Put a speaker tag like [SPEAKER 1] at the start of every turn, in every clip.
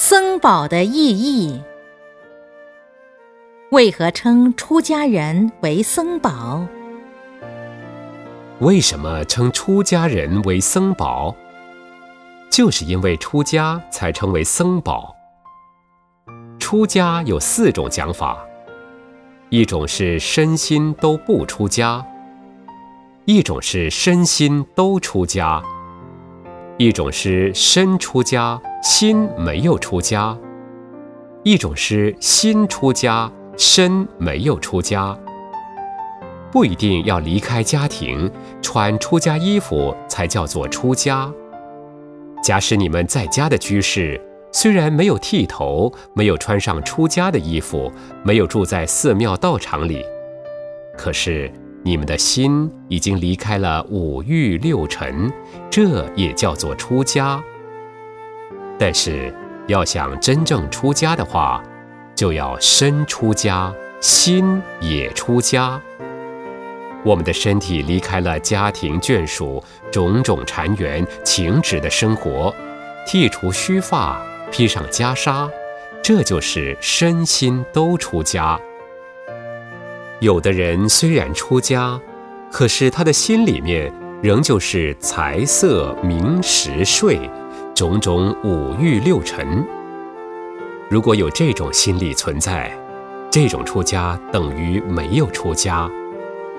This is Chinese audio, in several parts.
[SPEAKER 1] 僧宝的意义，为何称出家人为僧宝？
[SPEAKER 2] 为什么称出家人为僧宝？就是因为出家才称为僧宝。出家有四种讲法，一种是身心都不出家，一种是身心都出家，一种是身出家。心没有出家，一种是心出家，身没有出家。不一定要离开家庭，穿出家衣服才叫做出家。假使你们在家的居士，虽然没有剃头，没有穿上出家的衣服，没有住在寺庙道场里，可是你们的心已经离开了五欲六尘，这也叫做出家。但是，要想真正出家的话，就要身出家，心也出家。我们的身体离开了家庭眷属、种种禅缘、情执的生活，剃除须发，披上袈裟，这就是身心都出家。有的人虽然出家，可是他的心里面仍旧是财色名食睡。种种五欲六尘，如果有这种心理存在，这种出家等于没有出家，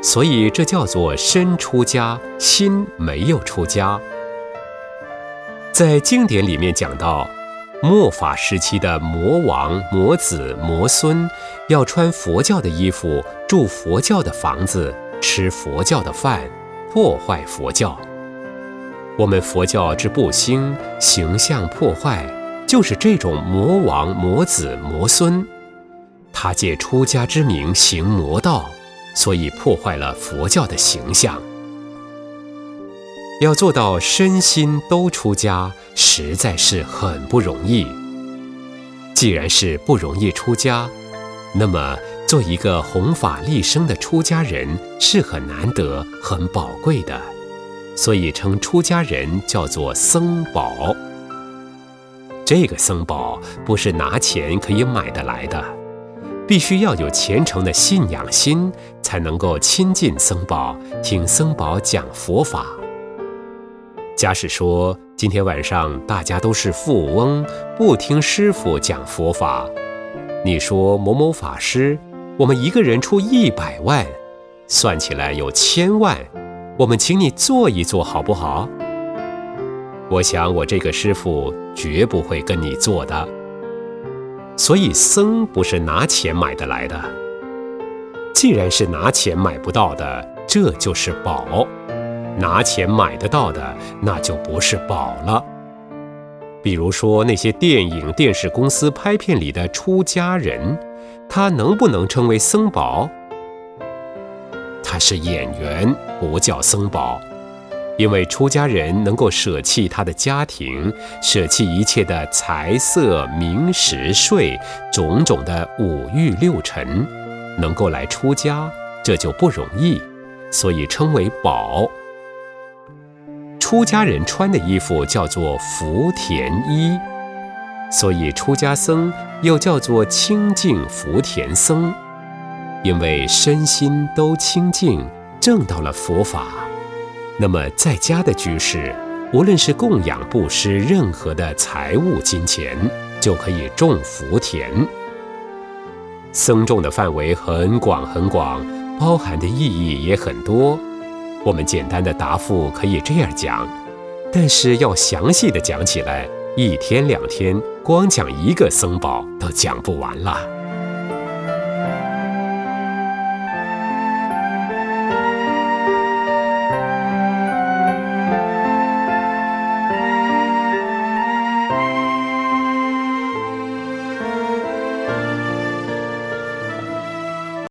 [SPEAKER 2] 所以这叫做身出家，心没有出家。在经典里面讲到，末法时期的魔王、魔子、魔孙，要穿佛教的衣服，住佛教的房子，吃佛教的饭，破坏佛教。我们佛教之不兴，形象破坏，就是这种魔王、魔子、魔孙，他借出家之名行魔道，所以破坏了佛教的形象。要做到身心都出家，实在是很不容易。既然是不容易出家，那么做一个弘法利生的出家人是很难得、很宝贵的。所以称出家人叫做僧宝。这个僧宝不是拿钱可以买得来的，必须要有虔诚的信仰心，才能够亲近僧宝，听僧宝讲佛法。假使说今天晚上大家都是富翁，不听师傅讲佛法，你说某某法师，我们一个人出一百万，算起来有千万。我们请你坐一坐，好不好？我想我这个师傅绝不会跟你坐的。所以僧不是拿钱买得来的。既然是拿钱买不到的，这就是宝；拿钱买得到的，那就不是宝了。比如说那些电影、电视公司拍片里的出家人，他能不能称为僧宝？是演员，不叫僧宝，因为出家人能够舍弃他的家庭，舍弃一切的财色名食睡，种种的五欲六尘，能够来出家，这就不容易，所以称为宝。出家人穿的衣服叫做福田衣，所以出家僧又叫做清净福田僧。因为身心都清净，证到了佛法，那么在家的居士，无论是供养布施任何的财物金钱，就可以种福田。僧众的范围很广很广，包含的意义也很多。我们简单的答复可以这样讲，但是要详细的讲起来，一天两天光讲一个僧宝都讲不完了。